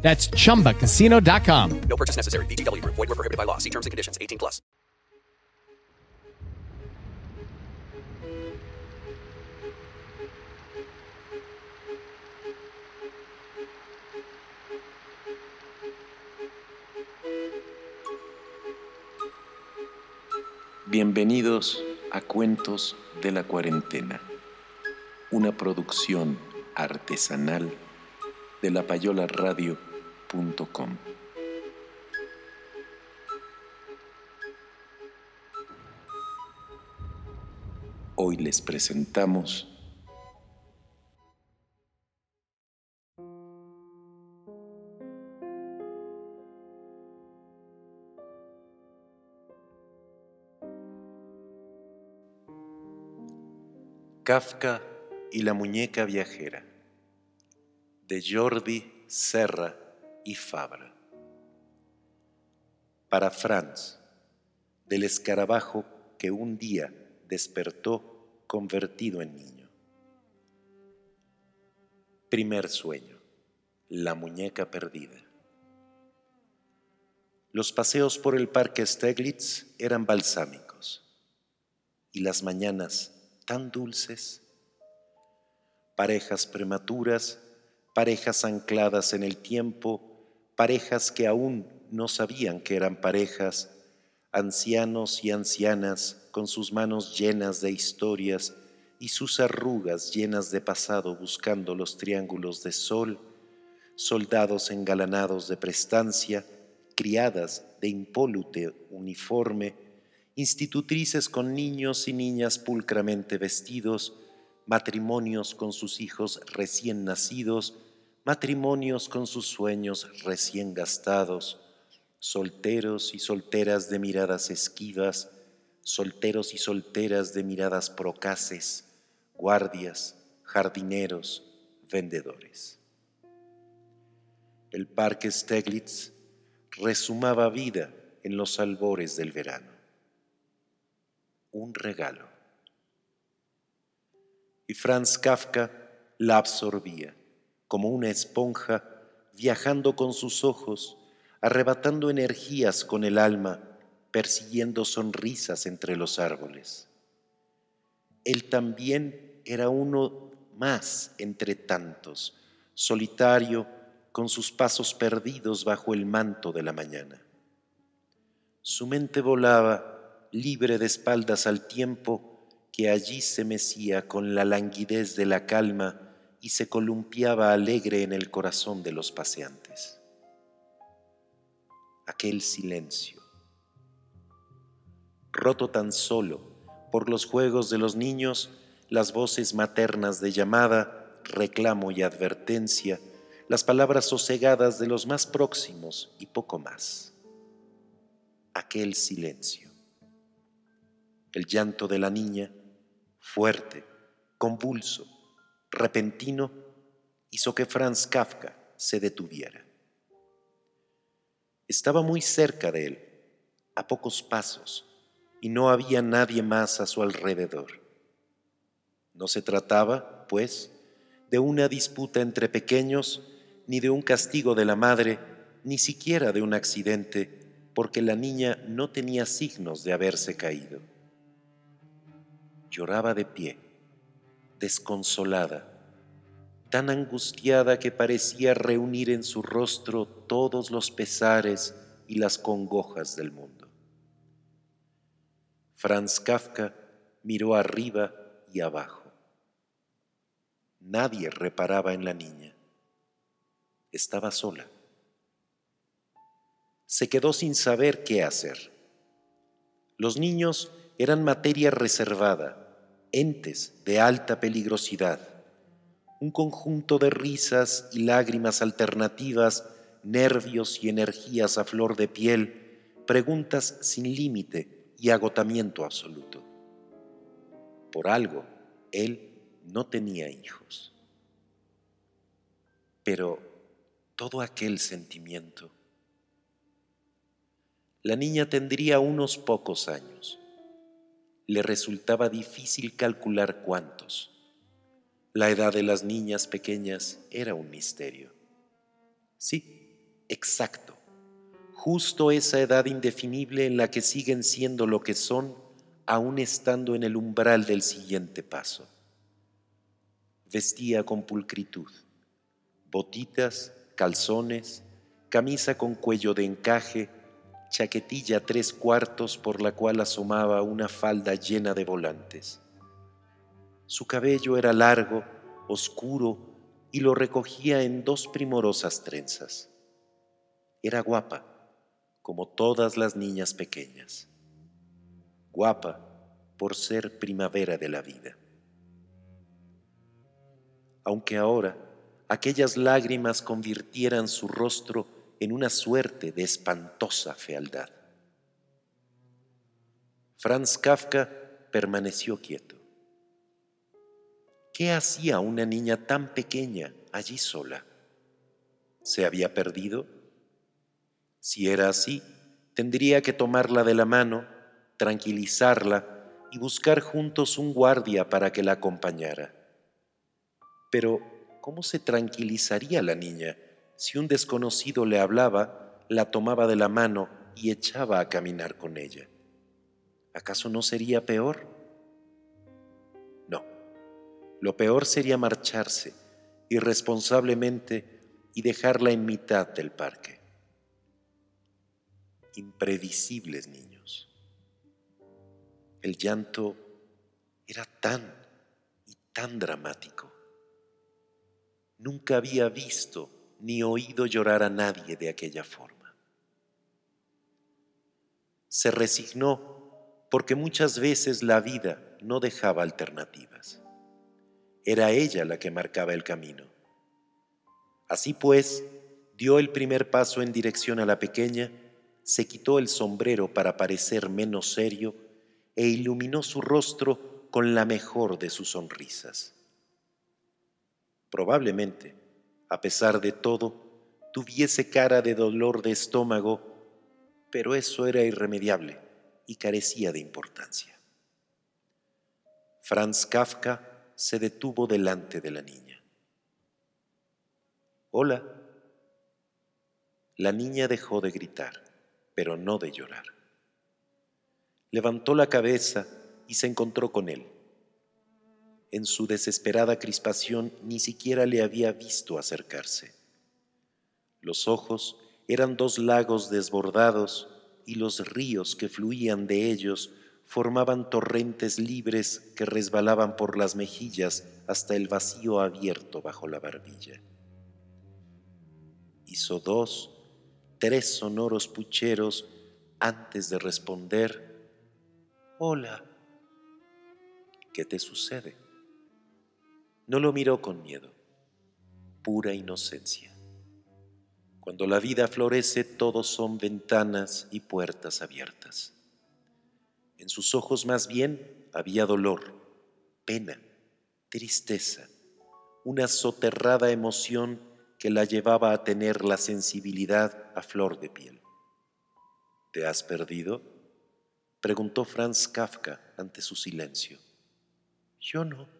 That's chumbacasino.com. No purchase necessary. VGW Group. Void were prohibited by law. See terms and conditions. 18 plus. Bienvenidos a Cuentos de la Cuarentena, una producción artesanal de Hoy les presentamos Kafka y la muñeca viajera de Jordi Serra y Fabra. Para Franz, del escarabajo que un día despertó convertido en niño. Primer sueño, la muñeca perdida. Los paseos por el parque Steglitz eran balsámicos y las mañanas tan dulces. Parejas prematuras, parejas ancladas en el tiempo, parejas que aún no sabían que eran parejas, ancianos y ancianas con sus manos llenas de historias y sus arrugas llenas de pasado buscando los triángulos de sol, soldados engalanados de prestancia, criadas de impólute uniforme, institutrices con niños y niñas pulcramente vestidos, matrimonios con sus hijos recién nacidos, matrimonios con sus sueños recién gastados, solteros y solteras de miradas esquivas, solteros y solteras de miradas procaces, guardias, jardineros, vendedores. El parque Steglitz resumaba vida en los albores del verano. Un regalo. Y Franz Kafka la absorbía como una esponja, viajando con sus ojos, arrebatando energías con el alma, persiguiendo sonrisas entre los árboles. Él también era uno más entre tantos, solitario, con sus pasos perdidos bajo el manto de la mañana. Su mente volaba, libre de espaldas al tiempo, que allí se mecía con la languidez de la calma y se columpiaba alegre en el corazón de los paseantes. Aquel silencio, roto tan solo por los juegos de los niños, las voces maternas de llamada, reclamo y advertencia, las palabras sosegadas de los más próximos y poco más. Aquel silencio. El llanto de la niña, fuerte, convulso, repentino, hizo que Franz Kafka se detuviera. Estaba muy cerca de él, a pocos pasos, y no había nadie más a su alrededor. No se trataba, pues, de una disputa entre pequeños, ni de un castigo de la madre, ni siquiera de un accidente, porque la niña no tenía signos de haberse caído. Lloraba de pie desconsolada, tan angustiada que parecía reunir en su rostro todos los pesares y las congojas del mundo. Franz Kafka miró arriba y abajo. Nadie reparaba en la niña. Estaba sola. Se quedó sin saber qué hacer. Los niños eran materia reservada entes de alta peligrosidad, un conjunto de risas y lágrimas alternativas, nervios y energías a flor de piel, preguntas sin límite y agotamiento absoluto. Por algo, él no tenía hijos. Pero todo aquel sentimiento. La niña tendría unos pocos años. Le resultaba difícil calcular cuántos. La edad de las niñas pequeñas era un misterio. Sí, exacto. Justo esa edad indefinible en la que siguen siendo lo que son, aún estando en el umbral del siguiente paso. Vestía con pulcritud, botitas, calzones, camisa con cuello de encaje, chaquetilla tres cuartos por la cual asomaba una falda llena de volantes. Su cabello era largo, oscuro y lo recogía en dos primorosas trenzas. Era guapa, como todas las niñas pequeñas. Guapa por ser primavera de la vida. Aunque ahora aquellas lágrimas convirtieran su rostro en una suerte de espantosa fealdad. Franz Kafka permaneció quieto. ¿Qué hacía una niña tan pequeña allí sola? ¿Se había perdido? Si era así, tendría que tomarla de la mano, tranquilizarla y buscar juntos un guardia para que la acompañara. Pero, ¿cómo se tranquilizaría la niña si un desconocido le hablaba, la tomaba de la mano y echaba a caminar con ella? ¿Acaso no sería peor? No, lo peor sería marcharse irresponsablemente y dejarla en mitad del parque. Imprevisibles niños. El llanto era tan y tan dramático. Nunca había visto ni oído llorar a nadie de aquella forma. Se resignó porque muchas veces la vida no dejaba alternativas. Era ella la que marcaba el camino. Así pues, dio el primer paso en dirección a la pequeña, se quitó el sombrero para parecer menos serio e iluminó su rostro con la mejor de sus sonrisas. Probablemente, a pesar de todo, tuviese cara de dolor de estómago, pero eso era irremediable y carecía de importancia. Franz Kafka se detuvo delante de la niña. Hola. La niña dejó de gritar, pero no de llorar. Levantó la cabeza y se encontró con él. En su desesperada crispación ni siquiera le había visto acercarse. Los ojos eran dos lagos desbordados y los ríos que fluían de ellos formaban torrentes libres que resbalaban por las mejillas hasta el vacío abierto bajo la barbilla. Hizo dos, tres sonoros pucheros antes de responder, Hola, ¿qué te sucede? No lo miró con miedo, pura inocencia. Cuando la vida florece, todos son ventanas y puertas abiertas. En sus ojos más bien había dolor, pena, tristeza, una soterrada emoción que la llevaba a tener la sensibilidad a flor de piel. ¿Te has perdido? preguntó Franz Kafka ante su silencio. Yo no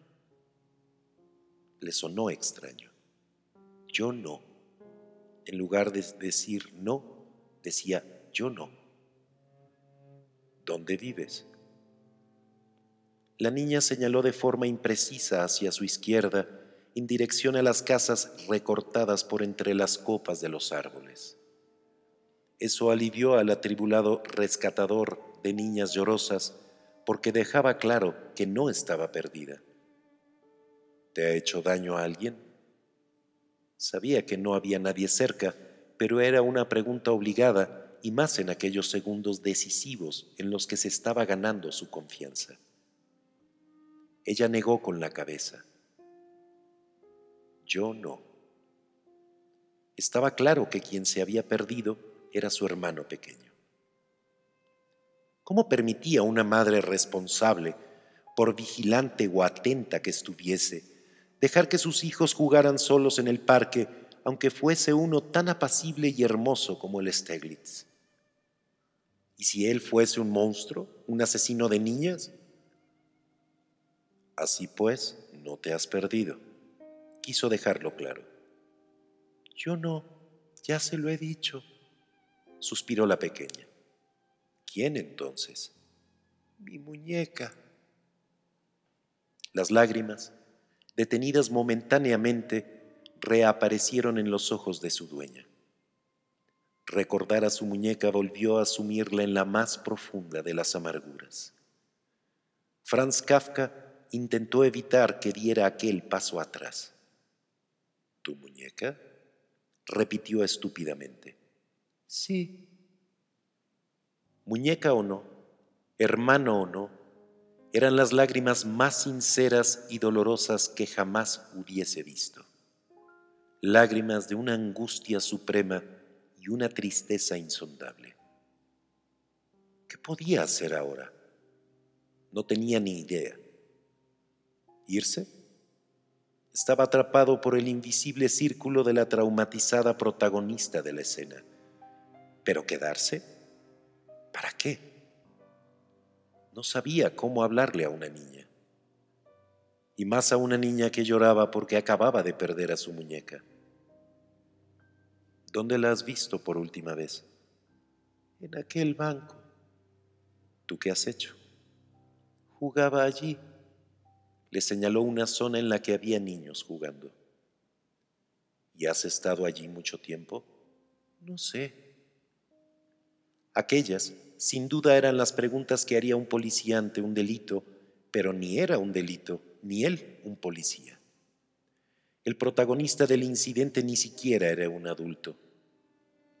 le sonó extraño. Yo no. En lugar de decir no, decía yo no. ¿Dónde vives? La niña señaló de forma imprecisa hacia su izquierda, en dirección a las casas recortadas por entre las copas de los árboles. Eso alivió al atribulado rescatador de niñas llorosas porque dejaba claro que no estaba perdida. ¿Te ha hecho daño a alguien? Sabía que no había nadie cerca, pero era una pregunta obligada y más en aquellos segundos decisivos en los que se estaba ganando su confianza. Ella negó con la cabeza. Yo no. Estaba claro que quien se había perdido era su hermano pequeño. ¿Cómo permitía una madre responsable, por vigilante o atenta que estuviese, dejar que sus hijos jugaran solos en el parque, aunque fuese uno tan apacible y hermoso como el Steglitz? ¿Y si él fuese un monstruo, un asesino de niñas? Así pues, no te has perdido. Quiso dejarlo claro. Yo no, ya se lo he dicho, suspiró la pequeña. ¿Quién entonces? Mi muñeca. Las lágrimas, detenidas momentáneamente, reaparecieron en los ojos de su dueña. Recordar a su muñeca volvió a sumirla en la más profunda de las amarguras. Franz Kafka intentó evitar que diera aquel paso atrás. ¿Tu muñeca? repitió estúpidamente. Sí, muñeca o no, hermano o no, eran las lágrimas más sinceras y dolorosas que jamás hubiese visto. Lágrimas de una angustia suprema y una tristeza insondable. ¿Qué podía hacer ahora? No tenía ni idea. ¿Irse? Estaba atrapado por el invisible círculo de la traumatizada protagonista de la escena. ¿Pero quedarse? ¿Para qué? No sabía cómo hablarle a una niña. Y más a una niña que lloraba porque acababa de perder a su muñeca. ¿Dónde la has visto por última vez? En aquel banco. ¿Tú qué has hecho? Jugaba allí. Le señaló una zona en la que había niños jugando. ¿Y has estado allí mucho tiempo? No sé. Aquellas sin duda eran las preguntas que haría un policía ante un delito, pero ni era un delito, ni él un policía. El protagonista del incidente ni siquiera era un adulto.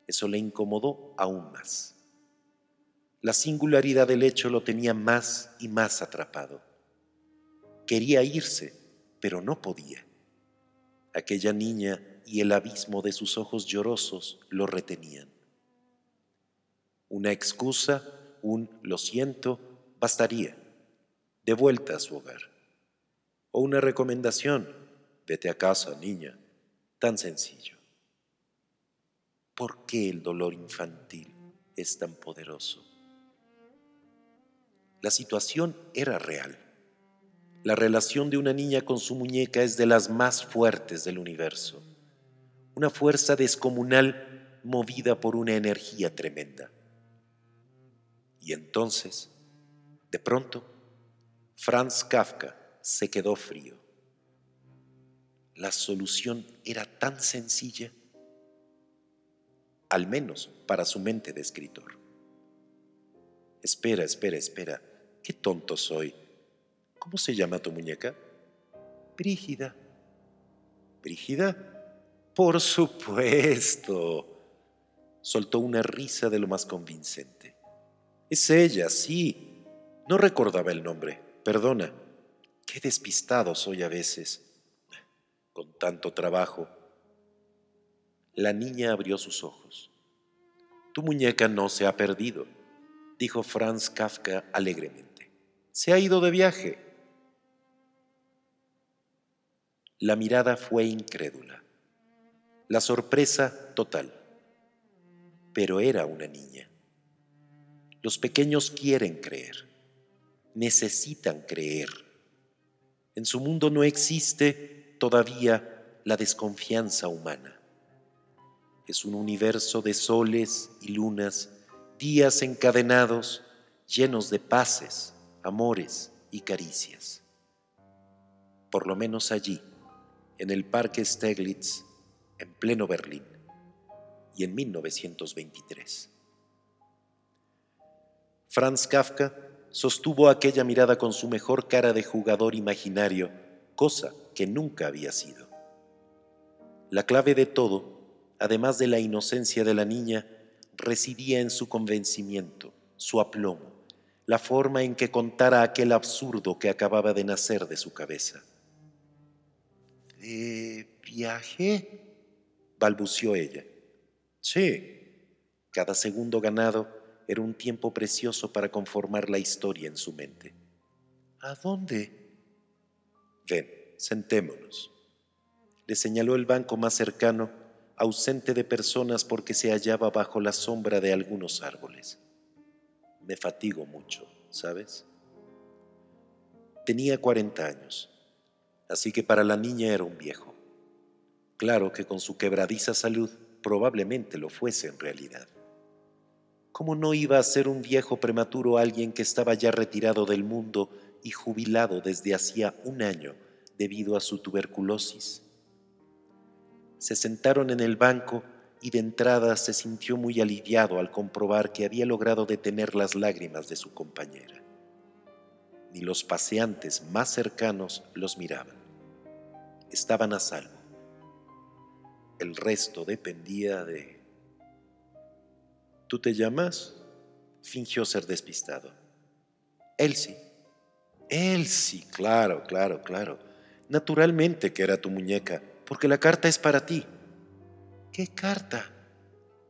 Eso le incomodó aún más. La singularidad del hecho lo tenía más y más atrapado. Quería irse, pero no podía. Aquella niña y el abismo de sus ojos llorosos lo retenían. Una excusa, un lo siento, bastaría. De vuelta a su hogar. O una recomendación, vete a casa, niña. Tan sencillo. ¿Por qué el dolor infantil es tan poderoso? La situación era real. La relación de una niña con su muñeca es de las más fuertes del universo. Una fuerza descomunal movida por una energía tremenda. Y entonces, de pronto, Franz Kafka se quedó frío. La solución era tan sencilla, al menos para su mente de escritor. Espera, espera, espera, qué tonto soy. ¿Cómo se llama tu muñeca? Brígida. ¿Brígida? Por supuesto. Soltó una risa de lo más convincente. Es ella, sí. No recordaba el nombre. Perdona. Qué despistado soy a veces. Con tanto trabajo. La niña abrió sus ojos. Tu muñeca no se ha perdido, dijo Franz Kafka alegremente. Se ha ido de viaje. La mirada fue incrédula. La sorpresa total. Pero era una niña. Los pequeños quieren creer, necesitan creer. En su mundo no existe todavía la desconfianza humana. Es un universo de soles y lunas, días encadenados, llenos de paces, amores y caricias. Por lo menos allí, en el Parque Steglitz, en pleno Berlín, y en 1923. Franz Kafka sostuvo aquella mirada con su mejor cara de jugador imaginario, cosa que nunca había sido. La clave de todo, además de la inocencia de la niña, residía en su convencimiento, su aplomo, la forma en que contara aquel absurdo que acababa de nacer de su cabeza. ¿De viaje? balbució ella. Sí, cada segundo ganado era un tiempo precioso para conformar la historia en su mente. ¿A dónde? Ven, sentémonos. Le señaló el banco más cercano, ausente de personas porque se hallaba bajo la sombra de algunos árboles. Me fatigo mucho, ¿sabes? Tenía 40 años, así que para la niña era un viejo. Claro que con su quebradiza salud probablemente lo fuese en realidad. ¿Cómo no iba a ser un viejo prematuro alguien que estaba ya retirado del mundo y jubilado desde hacía un año debido a su tuberculosis? Se sentaron en el banco y de entrada se sintió muy aliviado al comprobar que había logrado detener las lágrimas de su compañera. Ni los paseantes más cercanos los miraban. Estaban a salvo. El resto dependía de... ¿Tú te llamas? Fingió ser despistado. Elsie. Elsie, claro, claro, claro. Naturalmente que era tu muñeca, porque la carta es para ti. ¿Qué carta?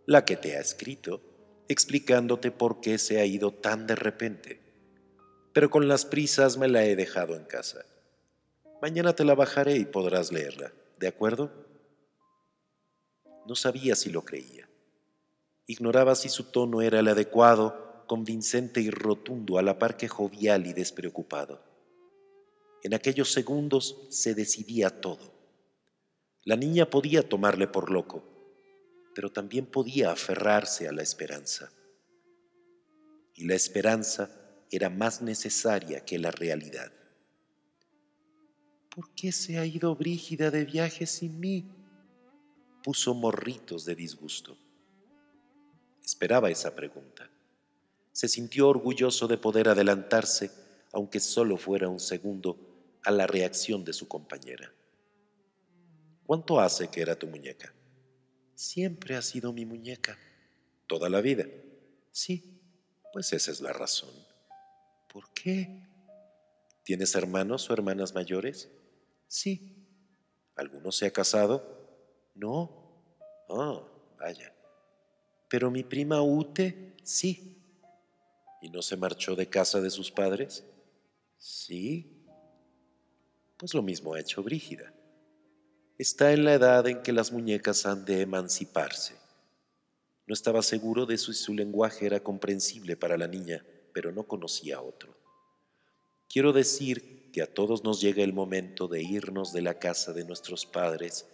La que te ha escrito, explicándote por qué se ha ido tan de repente. Pero con las prisas me la he dejado en casa. Mañana te la bajaré y podrás leerla, ¿de acuerdo? No sabía si lo creía. Ignoraba si su tono era el adecuado, convincente y rotundo a la par que jovial y despreocupado. En aquellos segundos se decidía todo. La niña podía tomarle por loco, pero también podía aferrarse a la esperanza. Y la esperanza era más necesaria que la realidad. ¿Por qué se ha ido Brígida de viaje sin mí? Puso morritos de disgusto. Esperaba esa pregunta. Se sintió orgulloso de poder adelantarse, aunque solo fuera un segundo, a la reacción de su compañera. ¿Cuánto hace que era tu muñeca? Siempre ha sido mi muñeca. ¿Toda la vida? Sí. Pues esa es la razón. ¿Por qué? ¿Tienes hermanos o hermanas mayores? Sí. ¿Alguno se ha casado? No. Ah, vaya. Pero mi prima Ute, sí. ¿Y no se marchó de casa de sus padres? Sí. Pues lo mismo ha hecho Brígida. Está en la edad en que las muñecas han de emanciparse. No estaba seguro de si su lenguaje era comprensible para la niña, pero no conocía otro. Quiero decir que a todos nos llega el momento de irnos de la casa de nuestros padres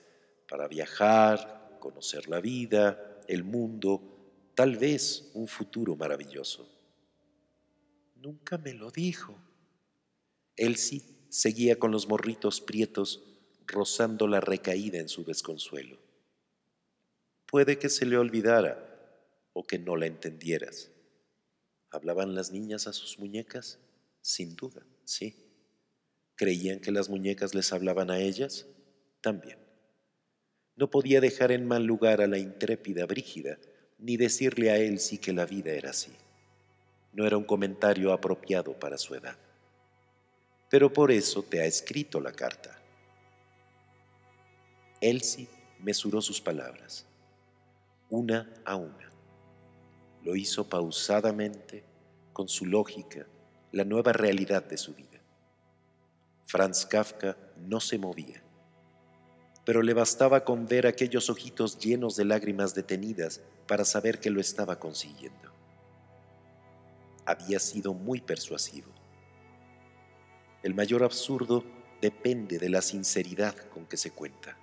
para viajar, conocer la vida, el mundo, tal vez un futuro maravilloso. Nunca me lo dijo. Elsie seguía con los morritos prietos rozando la recaída en su desconsuelo. Puede que se le olvidara o que no la entendieras. ¿Hablaban las niñas a sus muñecas? Sin duda, sí. ¿Creían que las muñecas les hablaban a ellas? También. No podía dejar en mal lugar a la intrépida Brígida, ni decirle a él que la vida era así. No era un comentario apropiado para su edad. Pero por eso te ha escrito la carta. Elsie mesuró sus palabras, una a una. Lo hizo pausadamente, con su lógica, la nueva realidad de su vida. Franz Kafka no se movía, pero le bastaba con ver aquellos ojitos llenos de lágrimas detenidas para saber que lo estaba consiguiendo. Había sido muy persuasivo. El mayor absurdo depende de la sinceridad con que se cuenta.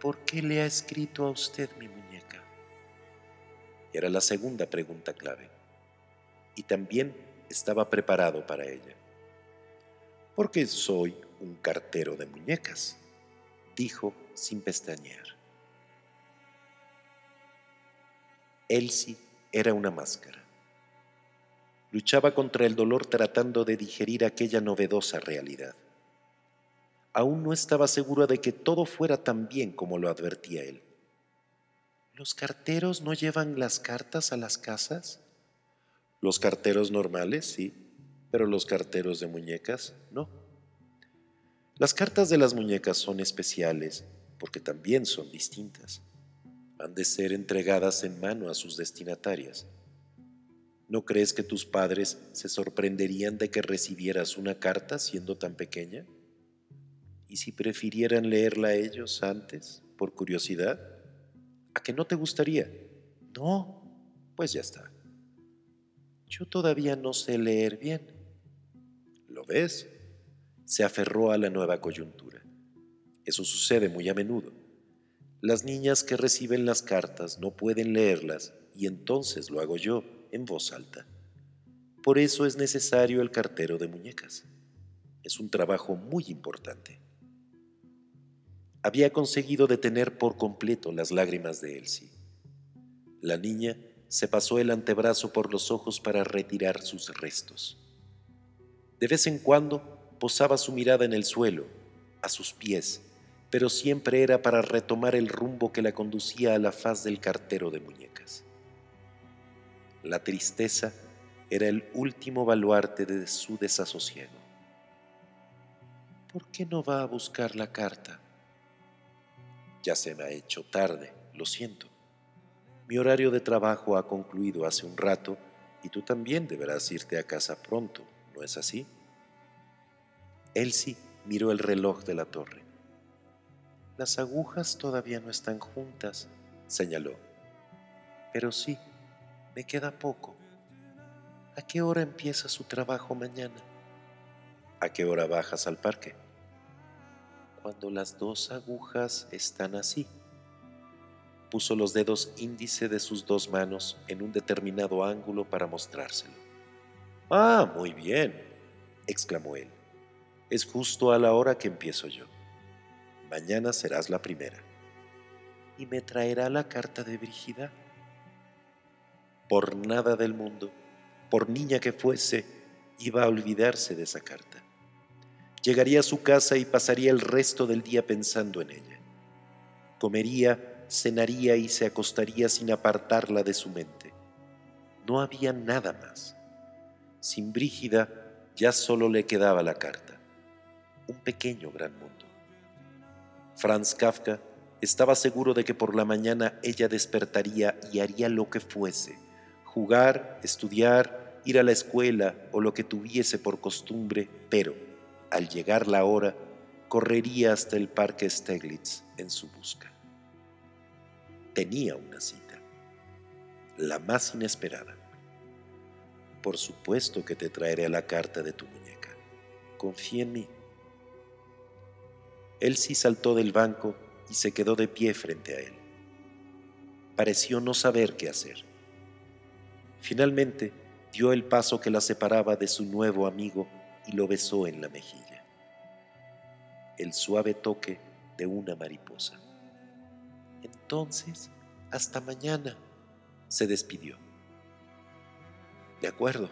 ¿Por qué le ha escrito a usted mi muñeca? Era la segunda pregunta clave. Y también estaba preparado para ella. Porque soy un cartero de muñecas, dijo sin pestañear. Elsie era una máscara. Luchaba contra el dolor tratando de digerir aquella novedosa realidad aún no estaba segura de que todo fuera tan bien como lo advertía él. ¿Los carteros no llevan las cartas a las casas? Los carteros normales, sí, pero los carteros de muñecas, no. Las cartas de las muñecas son especiales porque también son distintas. han de ser entregadas en mano a sus destinatarias. ¿No crees que tus padres se sorprenderían de que recibieras una carta siendo tan pequeña? ¿Y si prefirieran leerla ellos antes, por curiosidad? ¿A que no te gustaría? No, pues ya está. Yo todavía no sé leer bien. ¿Lo ves? Se aferró a la nueva coyuntura. Eso sucede muy a menudo. Las niñas que reciben las cartas no pueden leerlas y entonces lo hago yo en voz alta. Por eso es necesario el cartero de muñecas. Es un trabajo muy importante. Había conseguido detener por completo las lágrimas de Elsie. La niña se pasó el antebrazo por los ojos para retirar sus restos. De vez en cuando posaba su mirada en el suelo, a sus pies, pero siempre era para retomar el rumbo que la conducía a la faz del cartero de muñecas. La tristeza era el último baluarte de su desasosiego. ¿Por qué no va a buscar la carta? Ya se me ha hecho tarde, lo siento. Mi horario de trabajo ha concluido hace un rato y tú también deberás irte a casa pronto, ¿no es así? Elsie miró el reloj de la torre. Las agujas todavía no están juntas, señaló. Pero sí, me queda poco. ¿A qué hora empieza su trabajo mañana? ¿A qué hora bajas al parque? Cuando las dos agujas están así puso los dedos índice de sus dos manos en un determinado ángulo para mostrárselo. Ah, muy bien, exclamó él. Es justo a la hora que empiezo yo. Mañana serás la primera. ¿Y me traerá la carta de Brígida? Por nada del mundo, por niña que fuese, iba a olvidarse de esa carta. Llegaría a su casa y pasaría el resto del día pensando en ella. Comería cenaría y se acostaría sin apartarla de su mente. No había nada más. Sin Brígida ya solo le quedaba la carta, un pequeño gran mundo. Franz Kafka estaba seguro de que por la mañana ella despertaría y haría lo que fuese, jugar, estudiar, ir a la escuela o lo que tuviese por costumbre, pero, al llegar la hora, correría hasta el parque Steglitz en su busca tenía una cita, la más inesperada. Por supuesto que te traeré la carta de tu muñeca. Confía en mí. Elsie saltó del banco y se quedó de pie frente a él. Pareció no saber qué hacer. Finalmente dio el paso que la separaba de su nuevo amigo y lo besó en la mejilla. El suave toque de una mariposa. Entonces, hasta mañana, se despidió. De acuerdo,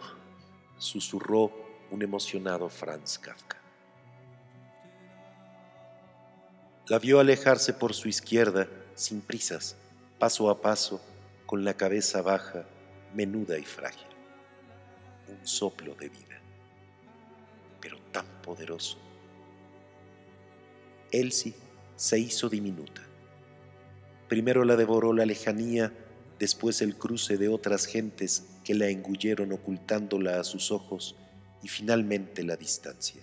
susurró un emocionado Franz Kafka. La vio alejarse por su izquierda, sin prisas, paso a paso, con la cabeza baja, menuda y frágil. Un soplo de vida, pero tan poderoso. Elsie se hizo diminuta Primero la devoró la lejanía, después el cruce de otras gentes que la engulleron ocultándola a sus ojos y finalmente la distancia.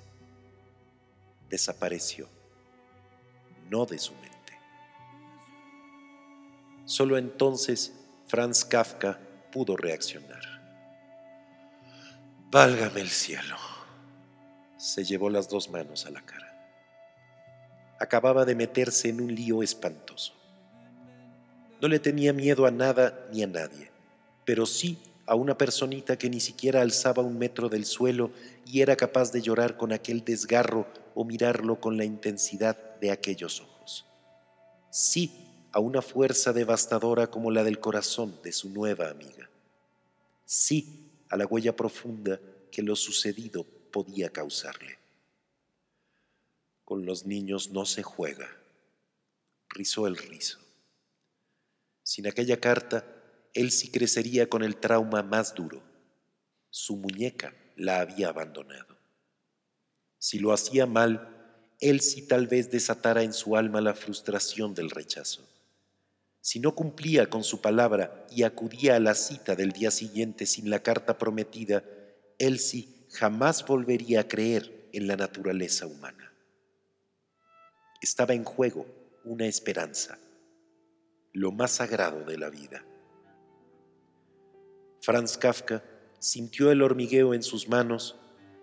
Desapareció, no de su mente. Solo entonces Franz Kafka pudo reaccionar. Válgame el cielo. Se llevó las dos manos a la cara. Acababa de meterse en un lío espantoso. No le tenía miedo a nada ni a nadie, pero sí a una personita que ni siquiera alzaba un metro del suelo y era capaz de llorar con aquel desgarro o mirarlo con la intensidad de aquellos ojos. Sí a una fuerza devastadora como la del corazón de su nueva amiga. Sí a la huella profunda que lo sucedido podía causarle. Con los niños no se juega, rizó el rizo. Sin aquella carta, él sí crecería con el trauma más duro. Su muñeca la había abandonado. Si lo hacía mal, él tal vez desatara en su alma la frustración del rechazo. Si no cumplía con su palabra y acudía a la cita del día siguiente sin la carta prometida, Elsie jamás volvería a creer en la naturaleza humana. Estaba en juego una esperanza, lo más sagrado de la vida. Franz Kafka sintió el hormigueo en sus manos,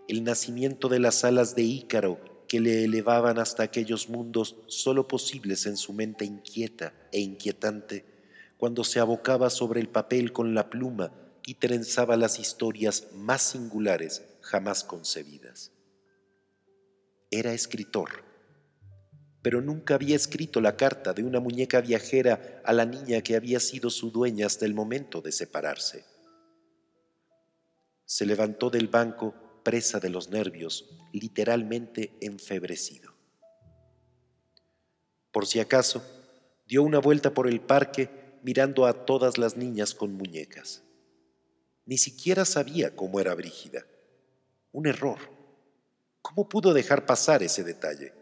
el nacimiento de las alas de Ícaro que le elevaban hasta aquellos mundos sólo posibles en su mente inquieta e inquietante, cuando se abocaba sobre el papel con la pluma y trenzaba las historias más singulares jamás concebidas. Era escritor, pero nunca había escrito la carta de una muñeca viajera a la niña que había sido su dueña hasta el momento de separarse. Se levantó del banco presa de los nervios, literalmente enfebrecido. Por si acaso, dio una vuelta por el parque mirando a todas las niñas con muñecas. Ni siquiera sabía cómo era Brígida. Un error. ¿Cómo pudo dejar pasar ese detalle?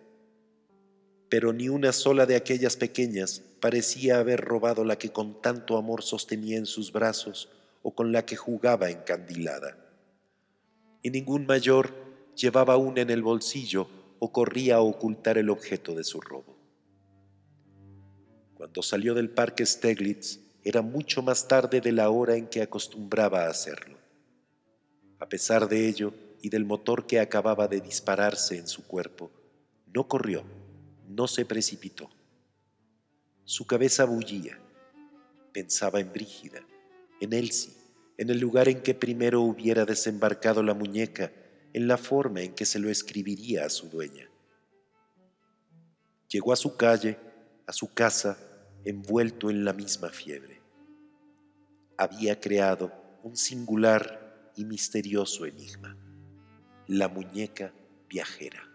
Pero ni una sola de aquellas pequeñas parecía haber robado la que con tanto amor sostenía en sus brazos o con la que jugaba encandilada y ningún mayor llevaba una en el bolsillo o corría a ocultar el objeto de su robo. Cuando salió del parque Steglitz era mucho más tarde de la hora en que acostumbraba a hacerlo. A pesar de ello y del motor que acababa de dispararse en su cuerpo, no corrió, no se precipitó. Su cabeza bullía. Pensaba en Brígida, en Elsie, en el lugar en que primero hubiera desembarcado la muñeca, en la forma en que se lo escribiría a su dueña. Llegó a su calle, a su casa, envuelto en la misma fiebre. Había creado un singular y misterioso enigma, la muñeca viajera.